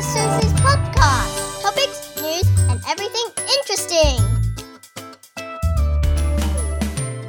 is Susie's podcast. Topics, news, and everything interesting.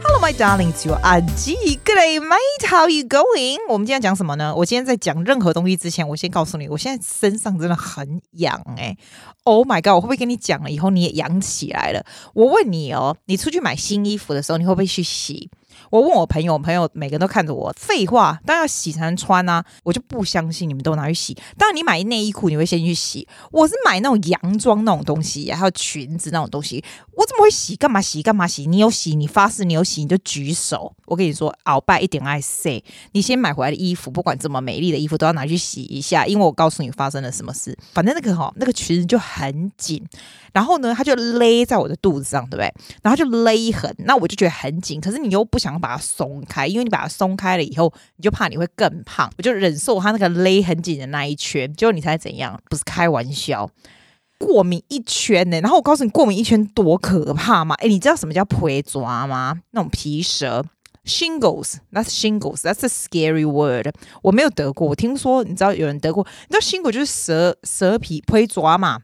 Hello, my darling, it's your 阿基。Good day, mate. How you going? 我们今天讲什么呢？我今天在讲任何东西之前，我先告诉你，我现在身上真的很痒哎、欸。Oh my god！我会不会跟你讲了以后你也痒起来了？我问你哦，你出去买新衣服的时候，你会不会去洗？ 我问我朋友，我朋友每个人都看着我。废话，当然要洗才能穿啊！我就不相信你们都拿去洗。当然，你买内衣裤你会先去洗。我是买那种洋装那种东西，还有裙子那种东西，我怎么会洗？干嘛洗？干嘛洗？你有洗？你发誓你有洗，你就举手。我跟你说，鳌拜一点爱 say，你先买回来的衣服，不管这么美丽的衣服，都要拿去洗一下，因为我告诉你发生了什么事。反正那个哈，那个裙子就很紧，然后呢，它就勒在我的肚子上，对不对？然后就勒痕，那我就觉得很紧，可是你又不想把它松开，因为你把它松开了以后，你就怕你会更胖，我就忍受它那个勒很紧的那一圈。结果你猜怎样？不是开玩笑，过敏一圈呢、然后我告诉你，过敏一圈多可怕吗？诶，你知道什么叫皮抓吗？那种皮蛇。Shingles，that's shingles，that's a scary word。我没有得过，我听说你知道有人得过。你知道 shingle 就是蛇蛇皮皮抓嘛？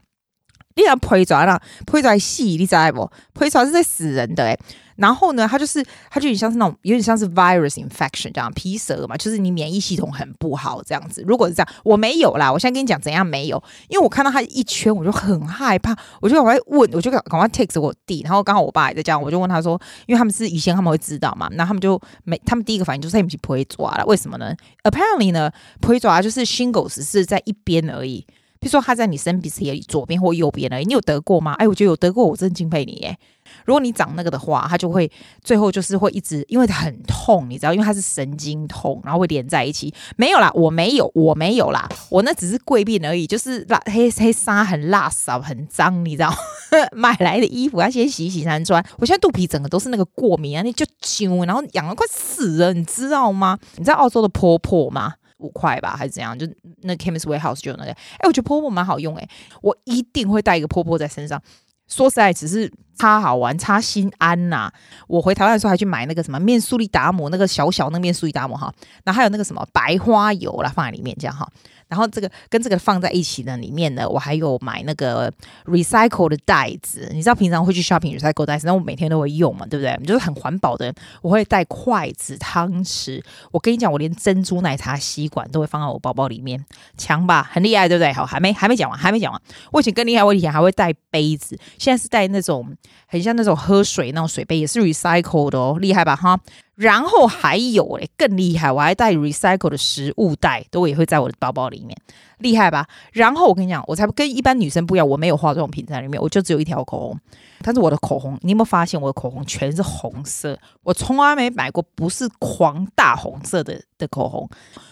你讲皮抓啦，皮蛇细，你知道不？皮抓是在死人的诶、然后呢，它就是它就有点像是那种有点像是 virus infection 这样皮蛇嘛，就是你免疫系统很不好这样子。如果是这样，我没有啦，我现在跟你讲怎样没有，因为我看到它一圈，我就很害怕，我就赶快问，我就赶快 text 我弟，然后刚好我爸也在这样，我就问他说，因为他们是以前他们会知道嘛，那他们就没，他们第一个反应就是他们去不会抓了，为什么呢？Apparently 呢，不会抓就是 shingles 是在一边而已，比如说他在你身体里左边或右边而已，你有得过吗？哎，我觉得有得过，我真敬佩你耶。如果你长那个的话，它就会最后就是会一直，因为它很痛，你知道，因为它是神经痛，然后会连在一起。没有啦，我没有，我没有啦，我那只是贵病而已，就是辣黑黑纱很辣骚很脏，你知道？买来的衣服要先洗一洗才能穿。我现在肚皮整个都是那个过敏啊，那就揪，然后痒得快死了，你知道吗？你知道澳洲的婆婆吗？五块吧，还是怎样？就那 Chemist Warehouse 就有那个。哎，我觉得波波蛮好用哎，我一定会带一个波波在身上。说实在，只是擦好玩，擦心安呐、我回台湾的时候还去买那个什么面速力达姆，那个小小那面速力达姆哈，然后还有那个什么白花油啦，放在里面这样哈。然后这个跟这个放在一起呢里面呢，我还有买那个 recycle 的袋子。你知道平常会去 shopping recycle 袋子，那我每天都会用嘛，对不对？就是很环保的。我会带筷子、汤匙。我跟你讲，我连珍珠奶茶吸管都会放在我包包里面，强吧？很厉害，对不对？好，还没还没讲完，还没讲完。我以前更厉害，我以前还会带杯子，现在是带那种很像那种喝水那种水杯，也是 recycle 的哦，厉害吧？哈。然后还有诶，更厉害，我还带 recycle 的食物袋，都也会在我的包包里面，厉害吧？然后我跟你讲，我才不跟一般女生不一样，我没有化妆品在里面，我就只有一条口红。但是我的口红，你有没有发现我的口红全是红色？我从来没买过不是狂大红色的的口红。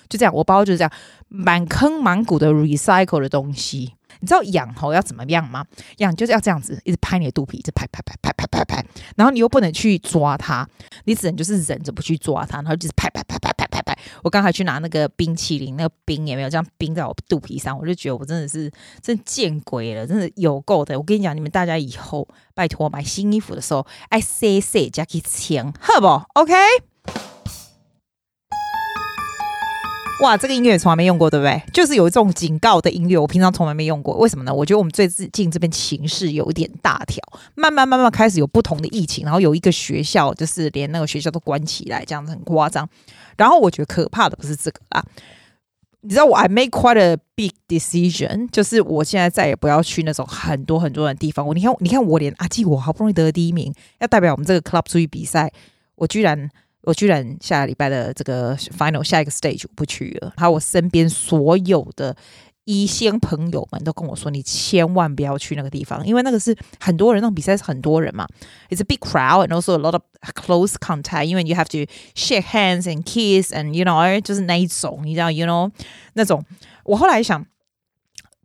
就这样，我包就是这样，满坑满谷的 recycle 的东西。你知道痒吼要怎么样吗？痒就是要这样子，一直拍你的肚皮，一直拍拍拍拍拍拍拍，然后你又不能去抓它，你只能就是忍着不去抓它，然后就是拍拍拍拍拍拍拍。我刚才去拿那个冰淇淋，那个冰也没有这样冰在我肚皮上，我就觉得我真的是真见鬼了，真的有够的。我跟你讲，你们大家以后拜托买新衣服的时候，爱塞塞加去签，好不？OK。哇，这个音乐从来没用过，对不对？就是有一种警告的音乐，我平常从来没用过。为什么呢？我觉得我们最近这边情势有一点大条，慢慢慢慢开始有不同的疫情，然后有一个学校就是连那个学校都关起来，这样子很夸张。然后我觉得可怕的不是这个啊，你知道我 I made quite a big decision，就是我现在再也不要去那种很多很多的地方。我你看，你看我连阿基，我好不容易得了第一名，要代表我们这个 club 出去比赛，我居然。我居然下礼拜的这个 final 下一个 stage 我不去了，还有我身边所有的医生朋友们都跟我说，你千万不要去那个地方，因为那个是很多人，那种比赛是很多人嘛，it's a big crowd and also a lot of close contact，因为 you have to shake hands and kiss and you know 就是那一种，你知道 you know 那种，我后来想。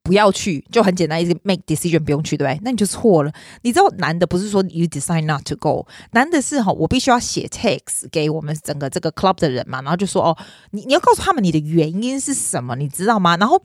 不要去，就很简单，一直 make decision 不用去，对不对？那你就错了。你知道难的不是说 you decide not to go，难的是哈，我必须要写 text 给我们整个这个 club 的人嘛，然后就说哦，你你要告诉他们你的原因是什么，你知道吗？然后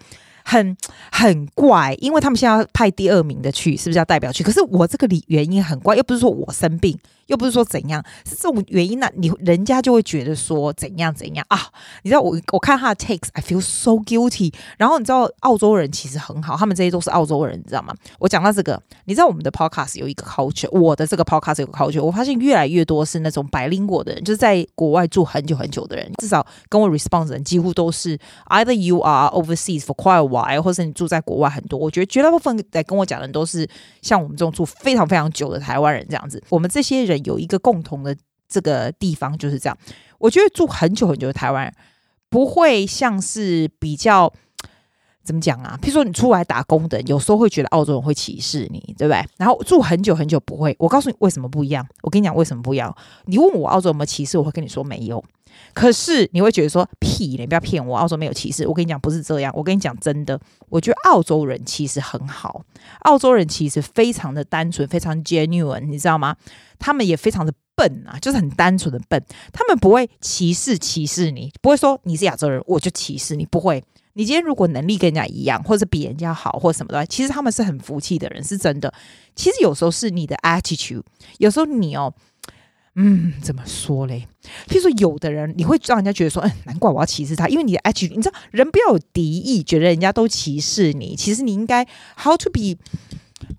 很很怪，因为他们现在要派第二名的去，是不是要代表去？可是我这个理原因很怪，又不是说我生病。又不是说怎样，是这种原因呢？你人家就会觉得说怎样怎样啊？你知道我我看他的 takes，I feel so guilty。然后你知道澳洲人其实很好，他们这些都是澳洲人，你知道吗？我讲到这个，你知道我们的 podcast 有一个 culture，我的这个 podcast 有个 culture，我发现越来越多是那种 bilingual 的人，就是在国外住很久很久的人，至少跟我 respond 的人几乎都是 either you are overseas for quite a while，或是你住在国外很多。我觉得绝大部分在跟我讲的都是像我们这种住非常非常久的台湾人这样子。我们这些人有一个共同的这个地方就是这样，我觉得住很久很久的台湾人不会像是比较。怎么讲啊？譬如说你出来打工的，有时候会觉得澳洲人会歧视你，对不对？然后住很久很久不会。我告诉你为什么不一样。我跟你讲为什么不一样。你问我澳洲有没有歧视，我会跟你说没有。可是你会觉得说屁，你不要骗我，澳洲没有歧视。我跟你讲不是这样。我跟你讲真的，我觉得澳洲人其实很好。澳洲人其实非常的单纯，非常 genuine，你知道吗？他们也非常的笨啊，就是很单纯的笨。他们不会歧视歧视你，不会说你是亚洲人我就歧视你，不会。你今天如果能力跟人家一样，或者比人家好，或者什么的，其实他们是很服气的人，是真的。其实有时候是你的 attitude，有时候你哦，嗯，怎么说嘞？譬如说，有的人你会让人家觉得说，嗯，难怪我要歧视他，因为你的 attitude，你知道，人不要有敌意，觉得人家都歧视你。其实你应该 how to be。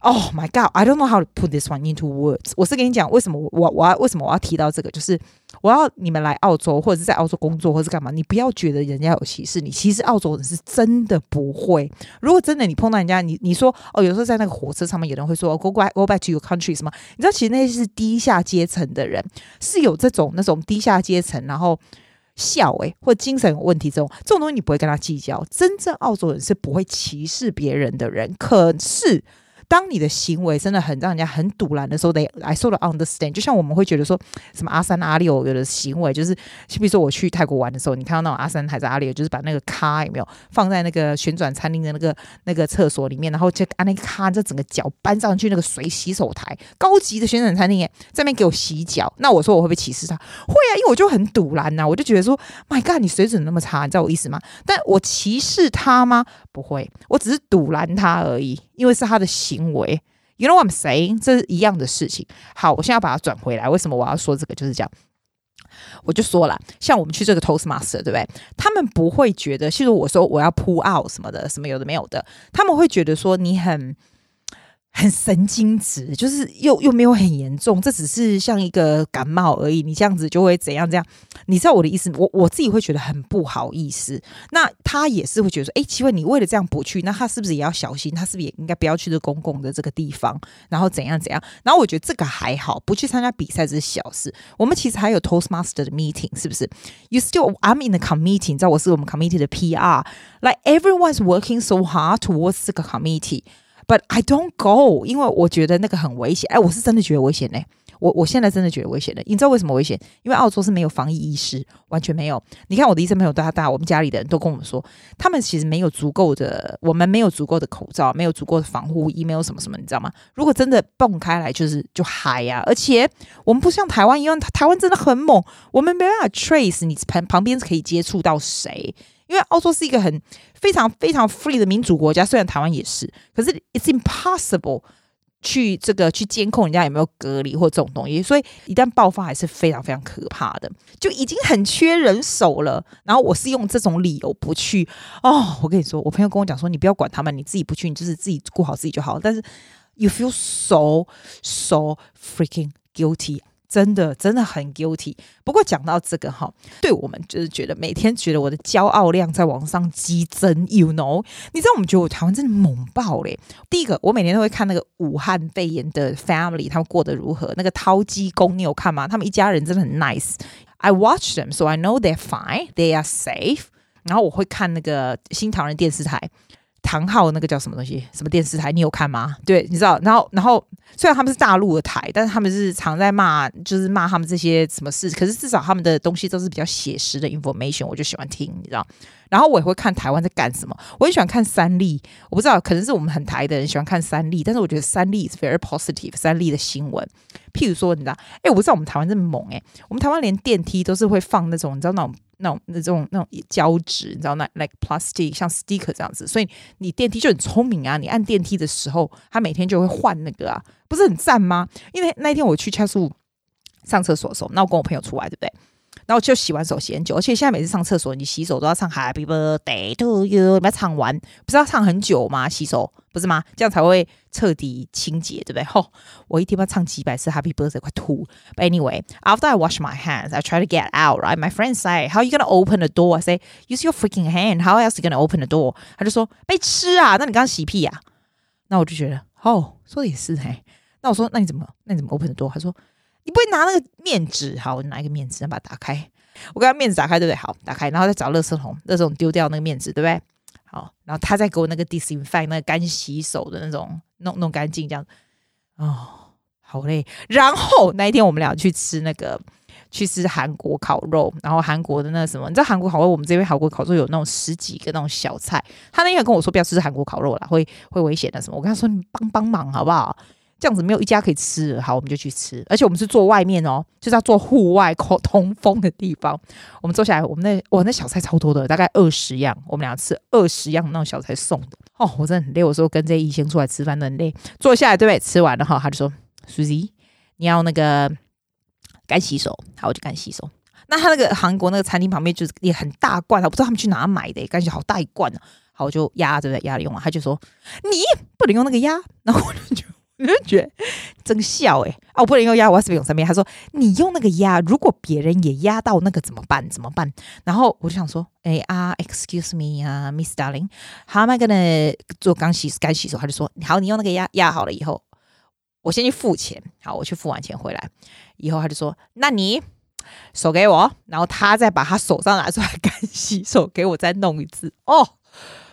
Oh my God, I don't know how to put this one into words。我是跟你讲，为什么我我要为什么我要提到这个？就是我要你们来澳洲或者是在澳洲工作或者是干嘛，你不要觉得人家有歧视你。其实澳洲人是真的不会。如果真的你碰到人家，你你说哦，有时候在那个火车上面，有人会说 Go back, go back to your country 什么？你知道，其实那些是低下阶层的人，是有这种那种低下阶层，然后笑诶、欸，或者精神有问题这种这种东西，你不会跟他计较。真正澳洲人是不会歧视别人的人，可是。当你的行为真的很让人家很堵拦的时候，they I sort of understand。就像我们会觉得说什么阿三阿六有的行为，就是比如说我去泰国玩的时候，你看到那种阿三还是阿六，就是把那个卡有没有放在那个旋转餐厅的那个那个厕所里面，然后就按那个卡，这整个脚搬上去那个水洗手台，高级的旋转餐厅耶，在那边给我洗脚。那我说我会不会歧视他？会啊，因为我就很堵拦呐，我就觉得说，My God，你水准那么差，你知道我意思吗？但我歧视他吗？不会，我只是堵拦他而已。因为是他的行为，You know what I'm saying？这是一样的事情。好，我现在要把它转回来。为什么我要说这个？就是这样，我就说了，像我们去这个 Toastmaster，对不对？他们不会觉得，其实我说我要 pull out 什么的，什么有的没有的，他们会觉得说你很。很神经质，就是又又没有很严重，这只是像一个感冒而已。你这样子就会怎样？这样，你知道我的意思？我我自己会觉得很不好意思。那他也是会觉得说，哎，奇怪，你为了这样不去，那他是不是也要小心？他是不是也应该不要去这公共的这个地方？然后怎样怎样？然后我觉得这个还好，不去参加比赛这是小事。我们其实还有 Toastmaster 的 meeting，是不是？You still I'm in the committee，你知道我是我们 committee 的 PR，like everyone's working so hard towards 这个 committee。But I don't go，因为我觉得那个很危险。哎，我是真的觉得危险嘞。我我现在真的觉得危险的。你知道为什么危险？因为澳洲是没有防疫意识，完全没有。你看我的医生朋友大大，我们家里的人都跟我们说，他们其实没有足够的，我们没有足够的口罩，没有足够的防护衣，没有什么什么，你知道吗？如果真的蹦开来，就是就嗨呀。而且我们不像台湾一样，台湾真的很猛，我们没办法 trace 你旁旁边可以接触到谁。因为澳洲是一个很非常非常 free 的民主国家，虽然台湾也是，可是 it's impossible 去这个去监控人家有没有隔离或这种东西，所以一旦爆发还是非常非常可怕的，就已经很缺人手了。然后我是用这种理由不去哦，我跟你说，我朋友跟我讲说，你不要管他们，你自己不去，你就是自己顾好自己就好。但是 you feel so so freaking guilty。真的真的很 guilty。不过讲到这个哈，对我们就是觉得每天觉得我的骄傲量在往上激增，you know？你知道我们觉得我台湾真的猛爆嘞。第一个，我每年都会看那个武汉肺炎的 family，他们过得如何？那个掏鸡公，你有看吗？他们一家人真的很 nice。I watch them, so I know they're fine, they are safe。然后我会看那个新唐人电视台。唐浩那个叫什么东西？什么电视台？你有看吗？对，你知道。然后，然后虽然他们是大陆的台，但是他们是常在骂，就是骂他们这些什么事。可是至少他们的东西都是比较写实的 information，我就喜欢听，你知道。然后我也会看台湾在干什么。我很喜欢看三立，我不知道可能是我们很台的人喜欢看三立，但是我觉得三立是 very positive。三立的新闻，譬如说，你知道，哎，我不知道我们台湾这么猛哎，我们台湾连电梯都是会放那种，你知道那种。那种那种那种胶纸，你知道那 like plastic 像 sticker 这样子，所以你电梯就很聪明啊！你按电梯的时候，它每天就会换那个啊，不是很赞吗？因为那天我去 c h e s 上厕所的时候，那我跟我朋友出来，对不对？然后就洗完手洗很久，而且现在每次上厕所，你洗手都要唱 Happy Birthday to you，你要唱完，不是要唱很久吗？洗手不是吗？这样才会彻底清洁，对不对？吼、哦，我一天要唱几百次 Happy Birthday，快吐。But anyway, after I wash my hands, I try to get out. Right, my friends say, How are you gonna open the door? I say, Use your freaking hand. How else are you gonna open the door? 他就说被吃啊，那你刚刚洗屁呀、啊？那我就觉得，哦，说的也是嘿。那我说，那你怎么，那你怎么 open the door？他说。你不会拿那个面纸？好，我拿一个面纸，把它打开。我给他面纸打开，对不对？好，打开，然后再找垃圾桶，垃圾桶丢掉那个面纸，对不对？好，然后他再给我那个 disinfect 那个干洗手的那种，弄弄干净这样。哦，好累。然后那一天我们俩去吃那个，去吃韩国烤肉，然后韩国的那什么，你知道韩国烤肉，我们这边韩国烤肉有那种十几个那种小菜。他那天跟我说不要吃韩国烤肉了，会会危险的什么。我跟他说你帮帮忙好不好？这样子没有一家可以吃，好，我们就去吃。而且我们是坐外面哦，就是要坐户外通风的地方。我们坐下来，我们那哇，那小菜超多的，大概二十样，我们俩吃二十样那种小菜送的。哦，我真的很累。我说跟这一先出来吃饭的很累，坐下来对不对？吃完了哈，他就说：“Susie，你要那个干洗手。”好，我就干洗手。那他那个韩国那个餐厅旁边就是也很大罐，我不知道他们去哪买的，干洗好大一罐呢。好，我就压对不对？压了用完，他就说：“你不能用那个压。” 然后我就。你就觉得真笑哎、欸！哦，我不能用压，我要是用上面。他说你用那个压，如果别人也压到那个怎么办？怎么办？然后我就想说，哎啊，excuse me 啊，Miss Darling，how am I gonna 做干洗干洗手？他就说，好，你用那个压压好了以后，我先去付钱。好，我去付完钱回来以后，他就说，那你手给我，然后他再把他手上拿出来 干洗手给我再弄一次哦。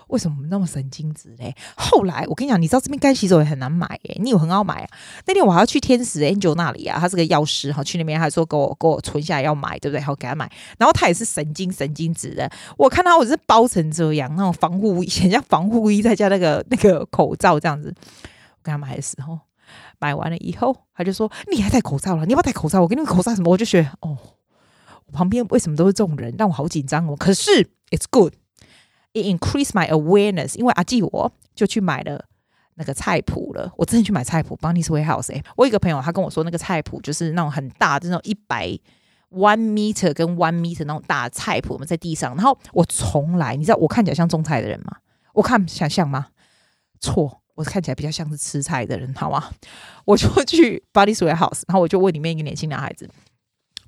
为什么那么神经质嘞？后来我跟你讲，你知道这边干洗手也很难买诶，你有很好买啊？那天我还要去天使 Angel 那里啊，他是个药师哈，去那边还说给我给我存下来要买，对不对？好给他买，然后他也是神经神经质的。我看他我是包成这样，那种防护衣，很像防护衣，再加那个那个口罩这样子。我跟他买的时候，买完了以后，他就说你还戴口罩了？你要不要戴口罩？我给你们口罩什么？我就觉得哦，旁边为什么都是这种人，让我好紧张哦。可是 It's good。It increased my awareness，因为阿季我就去买了那个菜谱了。我真的去买菜谱，Bunny's Warehouse。我有一个朋友，他跟我说，那个菜谱就是那种很大的那种一百 one meter 跟 one meter 那种大菜谱，我们在地上。然后我从来，你知道我看起来像种菜的人吗？我看想像吗？错，我看起来比较像是吃菜的人，好吗？我就去 Bunny's Warehouse，然后我就问里面一个年轻男孩子。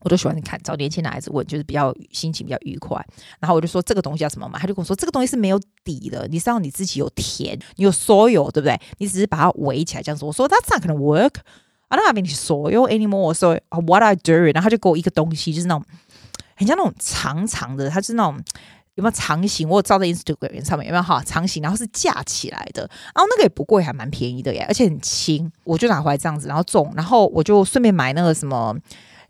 我都喜欢看找年轻男孩子问，就是比较心情比较愉快。然后我就说这个东西叫什么嘛？他就跟我说这个东西是没有底的，你是让你自己有田，你有 soil，对不对？你只是把它围起来这样子。我说 That's not gonna work. I don't have any soil anymore. So what I do？然后他就给我一个东西，就是那种很像那种长长的，它是那种有没有长形？我照在 Instagram 上面有没有哈？长形，然后是架起来的，然后那个也不贵，还蛮便宜的耶，而且很轻。我就拿回来这样子，然后种，然后我就顺便买那个什么。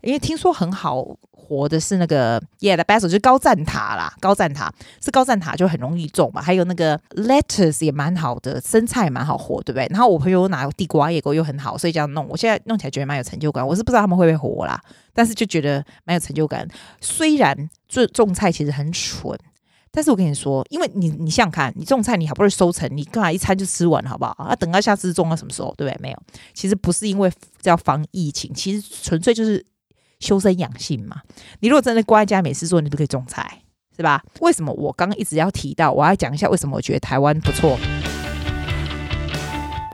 因为听说很好活的是那个 Yeah the basil 就是高赞塔啦，高赞塔是高赞塔就很容易种嘛。还有那个 lettuce 也蛮好的，生菜蛮好活，对不对？然后我朋友拿地瓜叶，给我又很好，所以这样弄，我现在弄起来觉得蛮有成就感。我是不知道他们会不会活啦，但是就觉得蛮有成就感。虽然种种菜其实很蠢，但是我跟你说，因为你你想想看，你种菜你好不容易收成，你干嘛一餐就吃完好不好？啊，等到下次种到什么时候，对不对？没有，其实不是因为要防疫情，其实纯粹就是。修身养性嘛，你如果真的关在家没事做，你都可以种菜，是吧？为什么我刚刚一直要提到？我要讲一下为什么我觉得台湾不错。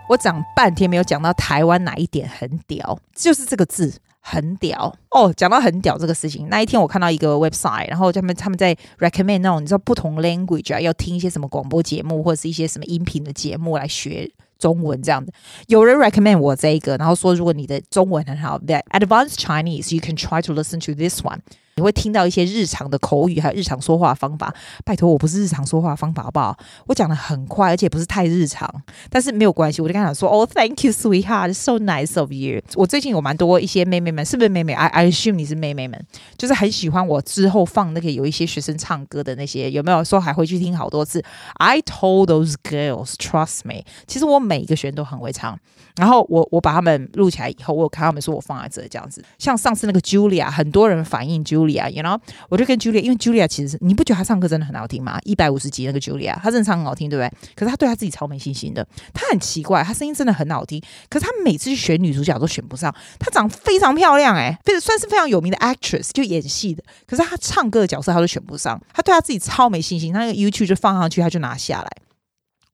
我讲半天没有讲到台湾哪一点很屌，就是这个字很屌哦。讲到很屌这个事情，那一天我看到一个 website，然后他们他们在 recommend 那种你知道不同 language 啊，要听一些什么广播节目或者是一些什么音频的节目来学。中文这样的，有人 recommend 我这一个，然后说如果你的中文很好，that advanced Chinese you can try to listen to this one。 你会听到一些日常的口语，还有日常说话方法。拜托，我不是日常说话方法，好不好？我讲的很快，而且不是太日常，但是没有关系。我就跟他讲说，哦、oh,，Thank you, sweetheart, so nice of you。我最近有蛮多一些妹妹们，是不是妹妹？I I assume 你是妹妹们，就是很喜欢我之后放那个有一些学生唱歌的那些，有没有说还会去听好多次？I told those girls, trust me。其实我每一个学生都很会唱，然后我我把他们录起来以后，我有看他们说我放在这这样子。像上次那个 Julia，很多人反映 Julia。Julia，you know，我就跟 Julia，因为 Julia 其实是你不觉得她唱歌真的很好听吗？一百五十集那个 Julia，她真的唱很好听，对不对？可是她对她自己超没信心的，她很奇怪，她声音真的很好听，可是她每次去选女主角都选不上。她长得非常漂亮，哎，非算是非常有名的 actress，就演戏的，可是她唱歌的角色她都选不上，她对她自己超没信心，她那个 YouTube 就放上去，她就拿下来。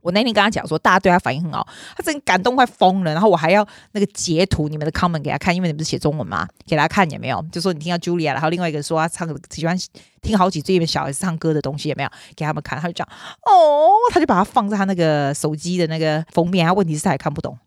我那天跟他讲说，大家对他反应很好，他真感动快疯了。然后我还要那个截图你们的 comment 给他看，因为你们不是写中文嘛？给他看也没有？就说你听到 Julia，然后另外一个说他唱喜欢听好几岁的小孩子唱歌的东西也没有？给他们看，他就讲哦，他就把它放在他那个手机的那个封面。他问题是他也看不懂。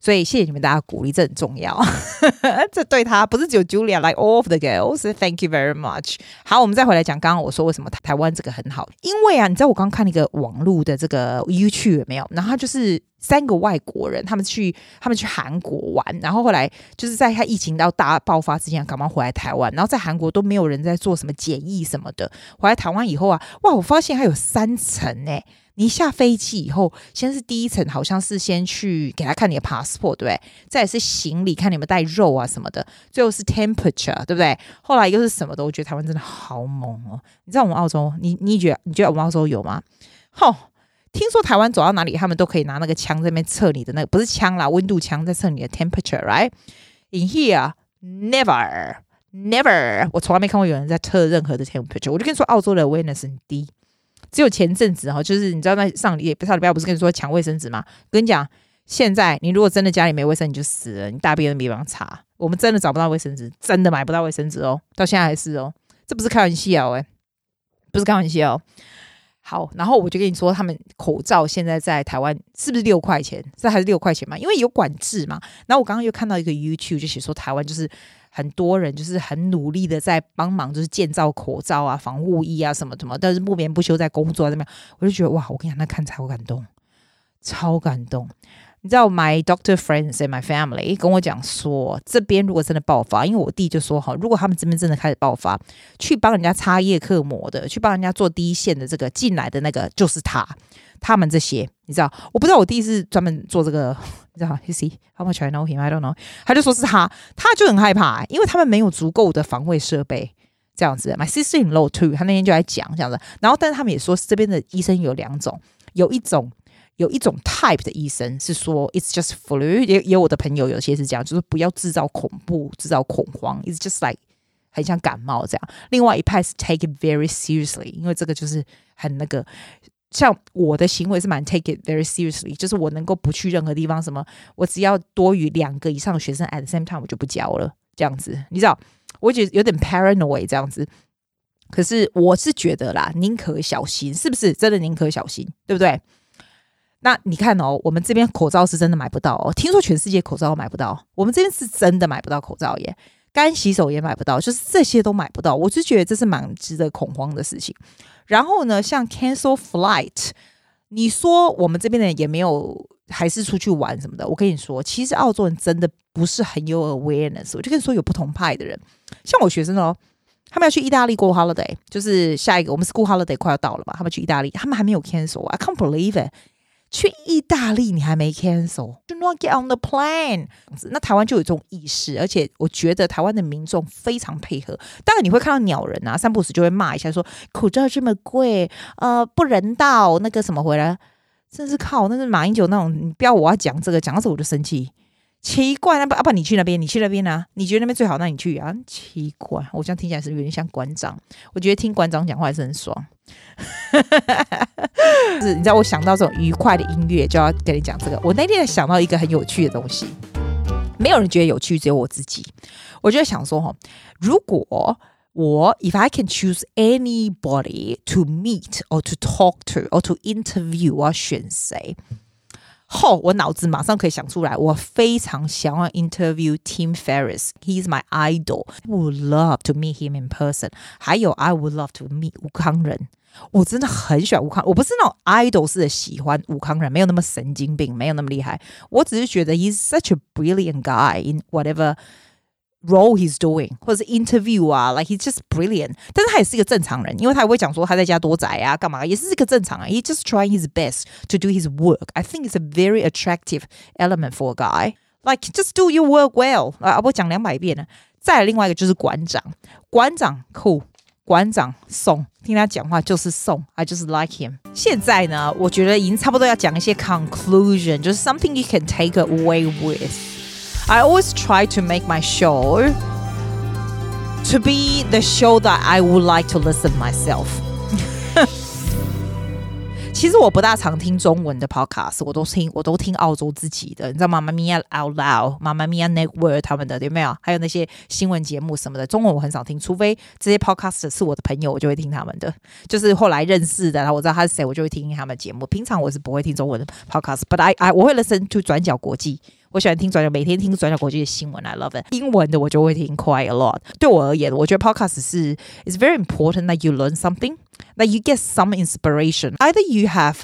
所以谢谢你们大家鼓励，这很重要。这对他不是只有 Julia，like all of the girls，thank you very much。好，我们再回来讲，刚刚我说为什么台湾这个很好，因为啊，你知道我刚看那个网络的这个 YouTube 有没有？然后就是三个外国人，他们去他们去韩国玩，然后后来就是在他疫情到大爆发之前，赶忙回来台湾，然后在韩国都没有人在做什么检疫什么的。回来台湾以后啊，哇，我发现还有三层呢。你下飞机以后，先是第一层，好像是先去给他看你的 passport，对不对？再是行李，看你们带肉啊什么的。最后是 temperature，对不对？后来又是什么的？我觉得台湾真的好猛哦！你知道我们澳洲，你你觉得你觉得我们澳洲有吗？吼，听说台湾走到哪里，他们都可以拿那个枪在那边测你的那个，不是枪啦，温度枪在测你的 temperature，right？In here，never，never，我从来没看过有人在测任何的 temperature。我就跟你说，澳洲的 awareness 很低。只有前阵子哈，就是你知道那上礼上礼拜不是跟你说抢卫生纸吗？跟你讲，现在你如果真的家里没卫生，你就死了，你大便都没办法擦。我们真的找不到卫生纸，真的买不到卫生纸哦，到现在还是哦，这不是开玩笑哎，不是开玩笑。好，然后我就跟你说，他们口罩现在在台湾是不是六块钱？这还是六块钱嘛？因为有管制嘛。然后我刚刚又看到一个 YouTube 就写说台湾就是。很多人就是很努力的在帮忙，就是建造口罩啊、防护衣啊什么什么，但是不眠不休在工作啊，怎么样？我就觉得哇，我跟你讲，那看才好感动，超感动。你知道，my doctor friends and my family 跟我讲说，这边如果真的爆发，因为我弟就说哈，如果他们这边真的开始爆发，去帮人家擦叶克膜的，去帮人家做第一线的这个进来的那个就是他。他们这些，你知道，我不知道我弟是专门做这个，你知道，You see how much I know him? I don't know。他就说是他，他就很害怕，因为他们没有足够的防卫设备，这样子。My sister-in-law too，他那天就来讲这样子。然后，但是他们也说，这边的医生有两种，有一种有一种 type 的医生是说，it's just flu。也也有我的朋友有些是这样，就是不要制造恐怖、制造恐慌，it's just like 很像感冒这样。另外一派是 take it very seriously，因为这个就是很那个。像我的行为是蛮 take it very seriously，就是我能够不去任何地方，什么我只要多于两个以上的学生 at the same time，我就不教了，这样子，你知道，我觉得有点 paranoid 这样子。可是我是觉得啦，宁可小心，是不是？真的宁可小心，对不对？那你看哦，我们这边口罩是真的买不到哦，听说全世界口罩都买不到，我们这边是真的买不到口罩耶，干洗手也买不到，就是这些都买不到，我就觉得这是蛮值得恐慌的事情。然后呢，像 cancel flight，你说我们这边的也没有，还是出去玩什么的。我跟你说，其实澳洲人真的不是很有 awareness。我就跟你说，有不同派的人，像我学生哦，他们要去意大利过 holiday，就是下一个我们 school holiday 快要到了嘛，他们去意大利，他们还没有 cancel。I can't believe it。去意大利你还没 cancel，就 not get on the plane。那台湾就有这种意识，而且我觉得台湾的民众非常配合。当然你会看到鸟人啊，三不时就会骂一下说，说口罩这么贵，呃，不人道，那个什么回来，真是靠，那是马英九那种。你不要我要讲这个，讲到这我就生气。奇怪，那不阿爸你去那边，你去那边呢、啊？你觉得那边最好，那你去啊？奇怪，我这样听起来是有点像馆长。我觉得听馆长讲话还是很爽。是，你知道我想到这种愉快的音乐，就要跟你讲这个。我那天想到一个很有趣的东西，没有人觉得有趣，只有我自己。我就想说哈，如果我 if I can choose anybody to meet or to talk to or to interview，我要选谁？吼、我脑子马上可以想出来，我非常想要 interview Tim Ferriss. He's my idol. I would love to meet him in person. 还有，I would love to meet 吴康仁。我真的很喜欢吴康，我不是那种 idol 式的喜欢吴康仁，没有那么神经病，没有那么厉害。我只是觉得 he's such a brilliant guy in whatever role he's doing，或者是 interview 啊，like he's just brilliant。但是他也是一个正常人，因为他也会讲说他在家多宅啊，干嘛，也是一个正常人。He just trying his best to do his work. I think it's a very attractive element for a guy. Like just do your work well。啊，我讲两百遍了， 再来另外一个就是馆长，馆长酷，馆长送，听他讲话就是送，I just like him。现在呢，我觉得已经差不多要讲一些 conclusion，就是 something you can take away with。 I always try to make my show to be the show that I would like to listen myself。其实我不大常听中文的 podcast，我都听我都听澳洲自己的，你知道吗？妈妈咪呀 Out Loud，妈妈咪呀 Network 他们的有没有？还有那些新闻节目什么的，中文我很少听，除非这些 podcast 是我的朋友，我就会听他们的。就是后来认识的，然后我知道他是谁，我就会听听他们的节目。平常我是不会听中文的 podcast，but I I 我会 listen to 转角国际。我喜欢听转角，每天听转角国际的新闻，I love it。英文的我就会听 quite a lot。对我而言，我觉得 podcast 是 is very important that you learn something, that you get some inspiration. Either you have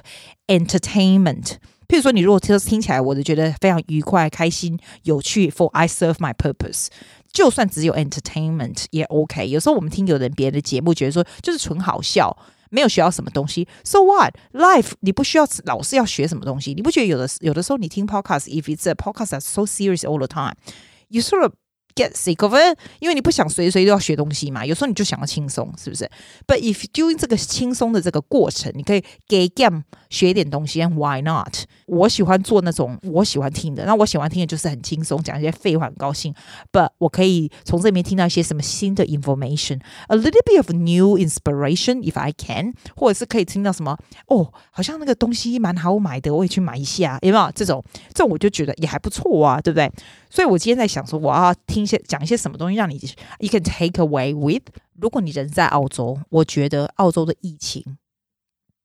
entertainment，譬如说你如果听听起来，我就觉得非常愉快、开心、有趣，for I serve my purpose。就算只有 entertainment 也 OK。有时候我们听有人别人的节目，觉得说就是纯好笑。 没有学到什么东西，So what? Life 你不需要老是要学什么东西，你不觉得有的有的时候你听 podcast，if it's a podcast that's so serious all the time，you sort of get sick of it，因为你不想随随都要学东西嘛，有时候你就想要轻松，是不是？But if doing 这个轻松的这个过程，你可以给 game 学一点东西，and why not？我喜欢做那种我喜欢听的，那我喜欢听的就是很轻松，讲一些废话，很高兴。But 我可以从这里面听到一些什么新的 information，a little bit of new inspiration if I can，或者是可以听到什么哦，好像那个东西蛮好买的，我也去买一下，有没有？这种这种我就觉得也还不错啊，对不对？所以我今天在想说，我要听些讲一些什么东西，让你 you can take away with。如果你人在澳洲，我觉得澳洲的疫情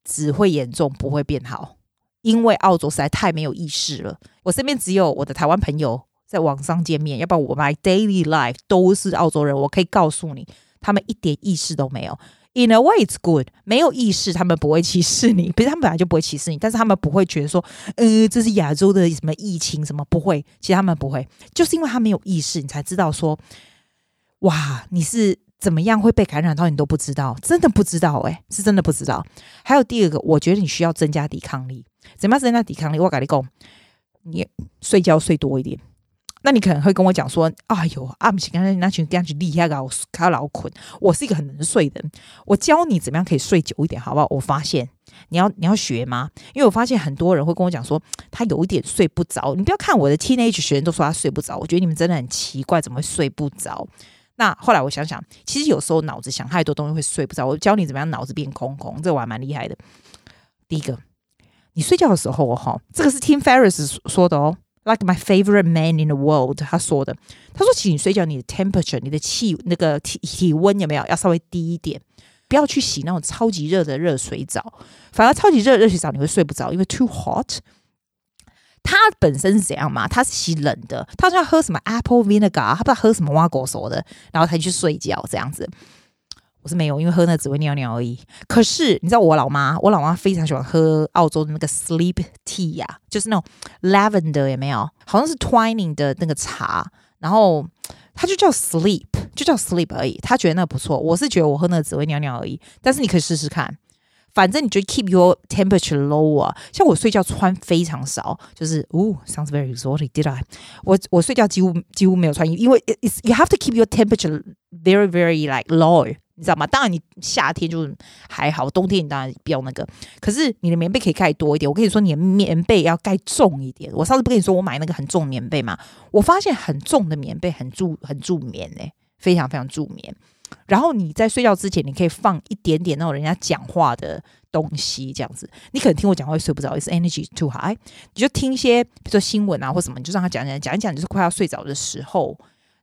只会严重，不会变好。因为澳洲实在太没有意识了，我身边只有我的台湾朋友在网上见面，要不然我 my daily life 都是澳洲人。我可以告诉你，他们一点意识都没有。In a way, it's good。没有意识，他们不会歧视你，比如他们本来就不会歧视你，但是他们不会觉得说，呃，这是亚洲的什么疫情什么不会。其实他们不会，就是因为他没有意识，你才知道说，哇，你是。怎么样会被感染到？你都不知道，真的不知道哎、是真的不知道。还有第二个，我觉得你需要增加抵抗力。怎么样增加抵抗力？我跟你讲，你睡觉睡多一点。那你可能会跟我讲说：“哎呦，阿姆奇刚才那群这样子厉害啊，我卡老困。”我是一个很能睡的人，我教你怎么样可以睡久一点，好不好？我发现你要你要学吗？因为我发现很多人会跟我讲说，他有一点睡不着。你不要看我的 teenage 学生都说他睡不着，我觉得你们真的很奇怪，怎么会睡不着？那后来我想想，其实有时候脑子想太多东西会睡不着。我教你怎么样脑子变空空，这我还蛮厉害的。第一个，你睡觉的时候哈，这个是 Tim Ferris 说的哦，Like my favorite man in the world，他说的。他说，请你睡觉，你的 temperature，你的气那个体体温有没有要稍微低一点？不要去洗那种超级热的热水澡，反而超级热的热水澡你会睡不着，因为 too hot。他本身是怎样嘛？他是洗冷的，他说要喝什么 apple vinegar，他不知道喝什么挖狗手的，然后才去睡觉这样子。我是没有，因为喝那只会尿尿而已。可是你知道我老妈，我老妈非常喜欢喝澳洲的那个 sleep tea 呀、啊，就是那种 lavender 有没有？好像是 Twining 的那个茶，然后它就叫 sleep，就叫 sleep 而已。她觉得那不错，我是觉得我喝那只会尿尿而已。但是你可以试试看。反正你就 keep your temperature low 啊，像我睡觉穿非常少，就是哦，sounds very exotic，did I？我我睡觉几乎几乎没有穿衣，因为 it's you have to keep your temperature very very like low，你知道吗？当然你夏天就还好，冬天你当然不要那个，可是你的棉被可以盖多一点。我跟你说，你的棉被要盖重一点。我上次不跟你说我买那个很重棉被吗？我发现很重的棉被很助很助眠诶，非常非常助眠。然后你在睡觉之前，你可以放一点点那种人家讲话的东西，这样子。你可能听我讲话会睡不着，是 energy too high。你就听一些，比如说新闻啊或什么，你就让他讲讲讲一讲，就是快要睡着的时候，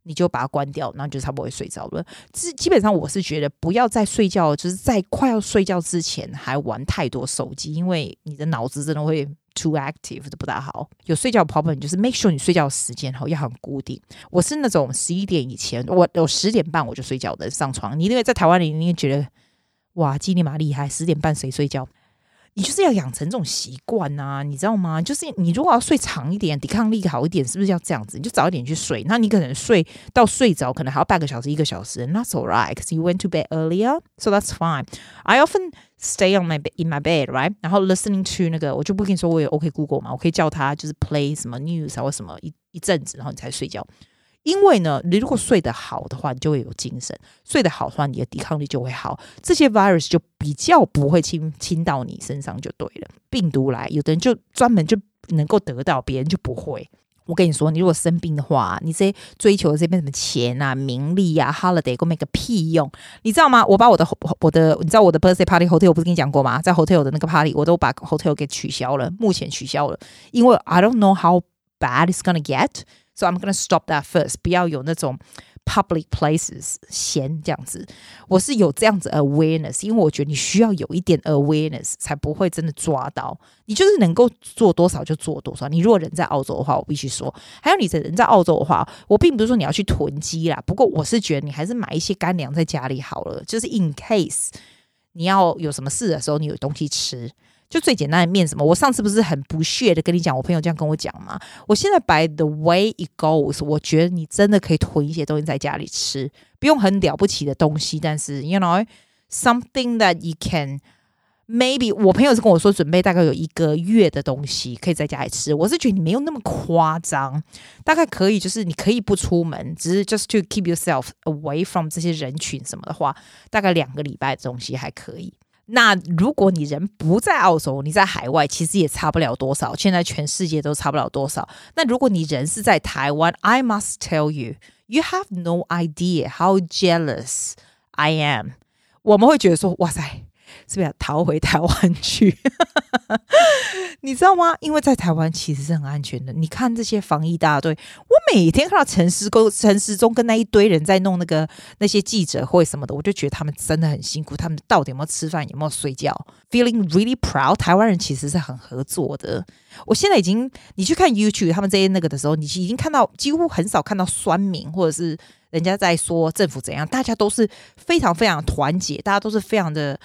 你就把它关掉，然后就差不多会睡着了。基基本上我是觉得，不要在睡觉，就是在快要睡觉之前还玩太多手机，因为你的脑子真的会。Too active 都不大好。有睡觉 problem 就是 make sure 你睡觉时间哈要很固定。我是那种十一点以前，我有十点半我就睡觉的上床。你因为在台湾里，你也觉得哇，基尼玛厉害，十点半谁睡觉？你就是要养成这种习惯啊，你知道吗？就是你如果要睡长一点，抵抗力好一点，是不是要这样子？你就早一点去睡。那你可能睡到睡着，可能还要半个小时、一个小时。That's alright, because you went to bed earlier, so that's fine. I often stay on my in my bed, right? 然后 listening to 那个，我就不跟你说我有 OK Google 嘛，我可以叫他就是 play 什么 news 或什么一一阵子，然后你才睡觉。因为呢，你如果睡得好的话，你就会有精神；睡得好的话，你的抵抗力就会好，这些 virus 就比较不会侵侵到你身上，就对了。病毒来，有的人就专门就能够得到，别人就不会。我跟你说，你如果生病的话，你这些追求的这边什么钱啊、名利啊、holiday，给我没个屁用，你知道吗？我把我的我的，你知道我的 birthday party hotel 我不是跟你讲过吗？在 hotel 的那个 party，我都把 hotel 给取消了，目前取消了，因为 I don't know how bad it's gonna get So I'm gonna stop that first，不要有那种。Public places 嫌这样子，我是有这样子 awareness，因为我觉得你需要有一点 awareness 才不会真的抓到。你就是能够做多少就做多少。你如果人在澳洲的话，我必须说，还有你的人在澳洲的话，我并不是说你要去囤积啦。不过我是觉得你还是买一些干粮在家里好了，就是 in case 你要有什么事的时候，你有东西吃。就最简单的面什么，我上次不是很不屑的跟你讲，我朋友这样跟我讲吗？我现在 by the way it goes，我觉得你真的可以囤一些东西在家里吃，不用很了不起的东西，但是 you know something that you can maybe，我朋友是跟我说准备大概有一个月的东西可以在家里吃，我是觉得你没有那么夸张，大概可以就是你可以不出门，只是 just to keep yourself away from 这些人群什么的话，大概两个礼拜的东西还可以。那如果你人不在澳洲，你在海外，其实也差不了多少。现在全世界都差不了多少。那如果你人是在台湾，I must tell you, you have no idea how jealous I am。我们会觉得说，哇塞。是不是要逃回台湾去？你知道吗？因为在台湾其实是很安全的。你看这些防疫大队，我每天看到陈思沟、陈思忠跟那一堆人在弄那个那些记者会什么的，我就觉得他们真的很辛苦。他们到底有没有吃饭？有没有睡觉？Feeling really proud。台湾人其实是很合作的。我现在已经，你去看 YouTube 他们这些那个的时候，你已经看到几乎很少看到酸民或者是人家在说政府怎样，大家都是非常非常团结，大家都是非常的。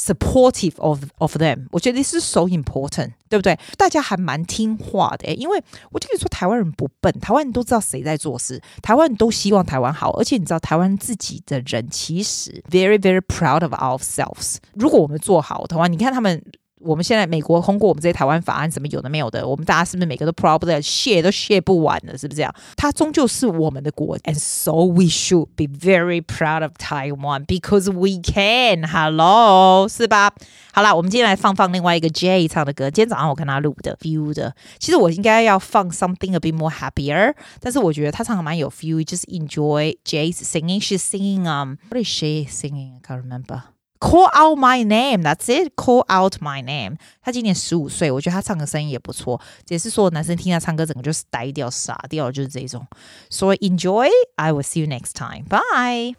Supportive of of them，我觉得是 so important，对不对？大家还蛮听话的，因为我就跟你说，台湾人不笨，台湾人都知道谁在做事，台湾人都希望台湾好，而且你知道，台湾自己的人其实 very very proud of ourselves。如果我们做好的话，你看他们。我们现在美国通过我们这些台湾法案，什么有的没有的，我们大家是不是每个都 problem share 都 share 不完了，是不是这样？它终究是我们的国，and so we should be very proud of Taiwan because we can。Hello，是吧？好了，我们今天来放放另外一个 Jay 唱的歌。今天早上我看他录的 feel 的，其实我应该要放 something a bit more happier，但是我觉得他唱的蛮有 feel，just enjoy Jay's singing. She's singing um what is she singing? I can't remember. Call out my name, that's it. Call out my name. 他今年十五岁，我觉得他唱歌声音也不错。也是说，男生听他唱歌，整个就是呆掉、傻掉，就是这种。So enjoy. I will see you next time. Bye.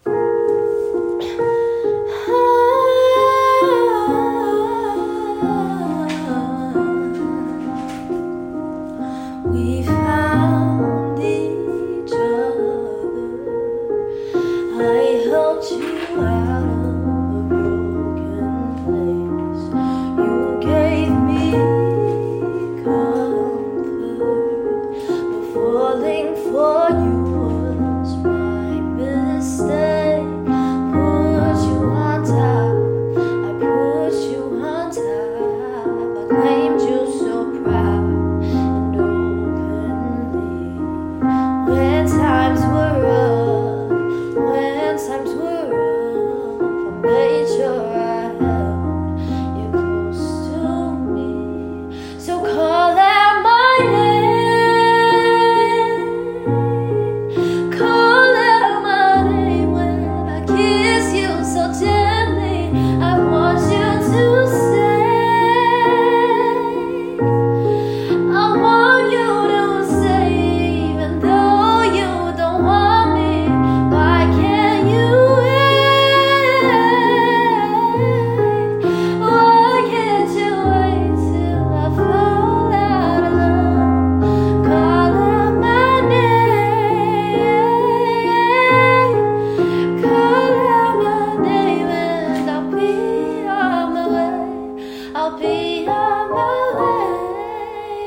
on my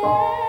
way